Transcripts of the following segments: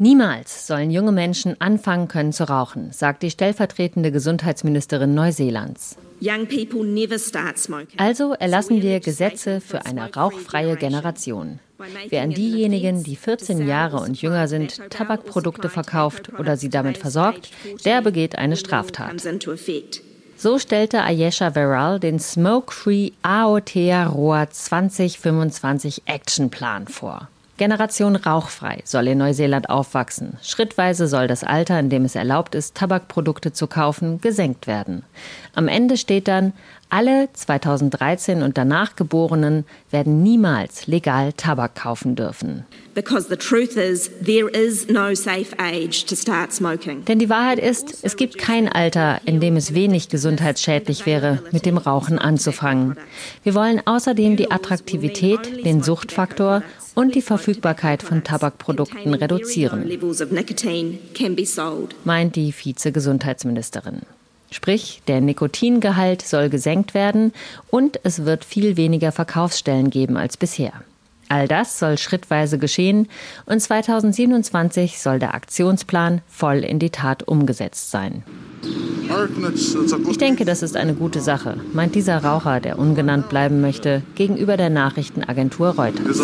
Niemals sollen junge Menschen anfangen können zu rauchen, sagt die stellvertretende Gesundheitsministerin Neuseelands. Also erlassen wir Gesetze für eine rauchfreie Generation. Wer an diejenigen, die 14 Jahre und jünger sind, Tabakprodukte verkauft oder sie damit versorgt, der begeht eine Straftat. So stellte Ayesha Veral den Smoke-Free Aotearoa 2025 Action Plan vor. Generation rauchfrei soll in Neuseeland aufwachsen. Schrittweise soll das Alter, in dem es erlaubt ist, Tabakprodukte zu kaufen, gesenkt werden. Am Ende steht dann, alle 2013 und danach Geborenen werden niemals legal Tabak kaufen dürfen. Denn die Wahrheit ist, es gibt kein Alter, in dem es wenig gesundheitsschädlich wäre, mit dem Rauchen anzufangen. Wir wollen außerdem die Attraktivität, den Suchtfaktor und die Verfügbarkeit von Tabakprodukten reduzieren, meint die Vize-Gesundheitsministerin. Sprich, der Nikotingehalt soll gesenkt werden und es wird viel weniger Verkaufsstellen geben als bisher. All das soll schrittweise geschehen und 2027 soll der Aktionsplan voll in die Tat umgesetzt sein. Ich denke, das ist eine gute Sache, meint dieser Raucher, der ungenannt bleiben möchte, gegenüber der Nachrichtenagentur Reuters.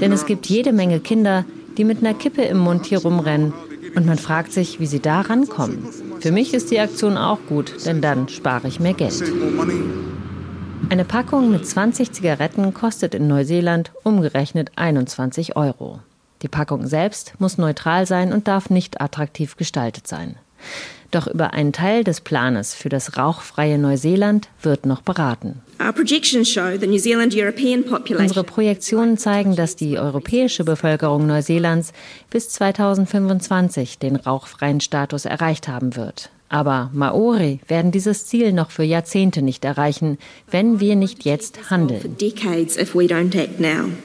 Denn es gibt jede Menge Kinder, die mit einer Kippe im Mund hier rumrennen und man fragt sich, wie sie da rankommen. Für mich ist die Aktion auch gut, denn dann spare ich mehr Geld. Eine Packung mit 20 Zigaretten kostet in Neuseeland umgerechnet 21 Euro. Die Packung selbst muss neutral sein und darf nicht attraktiv gestaltet sein. Doch über einen Teil des Planes für das rauchfreie Neuseeland wird noch beraten. Unsere Projektionen zeigen, dass die europäische Bevölkerung Neuseelands bis 2025 den rauchfreien Status erreicht haben wird. Aber Maori werden dieses Ziel noch für Jahrzehnte nicht erreichen, wenn wir nicht jetzt handeln.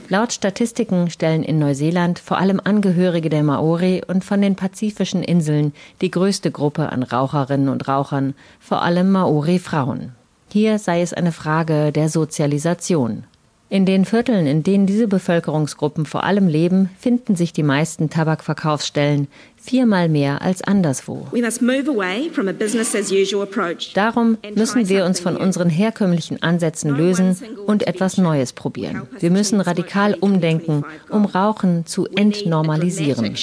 Laut Statistiken stellen in Neuseeland vor allem Angehörige der Maori und von den pazifischen Inseln die größte Gruppe an Raucherinnen und Rauchern, vor allem Maori-Frauen. Hier sei es eine Frage der Sozialisation. In den Vierteln, in denen diese Bevölkerungsgruppen vor allem leben, finden sich die meisten Tabakverkaufsstellen, viermal mehr als anderswo. Darum müssen wir uns von unseren herkömmlichen Ansätzen lösen und etwas Neues probieren. Wir müssen radikal umdenken, um Rauchen zu entnormalisieren.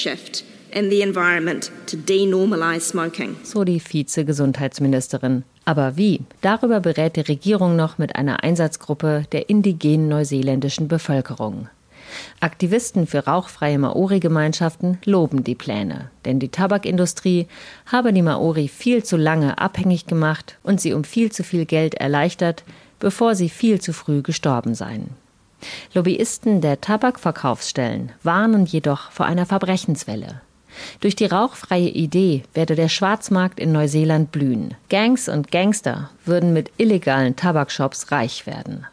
So die Vize-Gesundheitsministerin. Aber wie? Darüber berät die Regierung noch mit einer Einsatzgruppe der indigenen neuseeländischen Bevölkerung. Aktivisten für rauchfreie Maori-Gemeinschaften loben die Pläne, denn die Tabakindustrie habe die Maori viel zu lange abhängig gemacht und sie um viel zu viel Geld erleichtert, bevor sie viel zu früh gestorben seien. Lobbyisten der Tabakverkaufsstellen warnen jedoch vor einer Verbrechenswelle. Durch die rauchfreie Idee werde der Schwarzmarkt in Neuseeland blühen. Gangs und Gangster würden mit illegalen Tabakshops reich werden.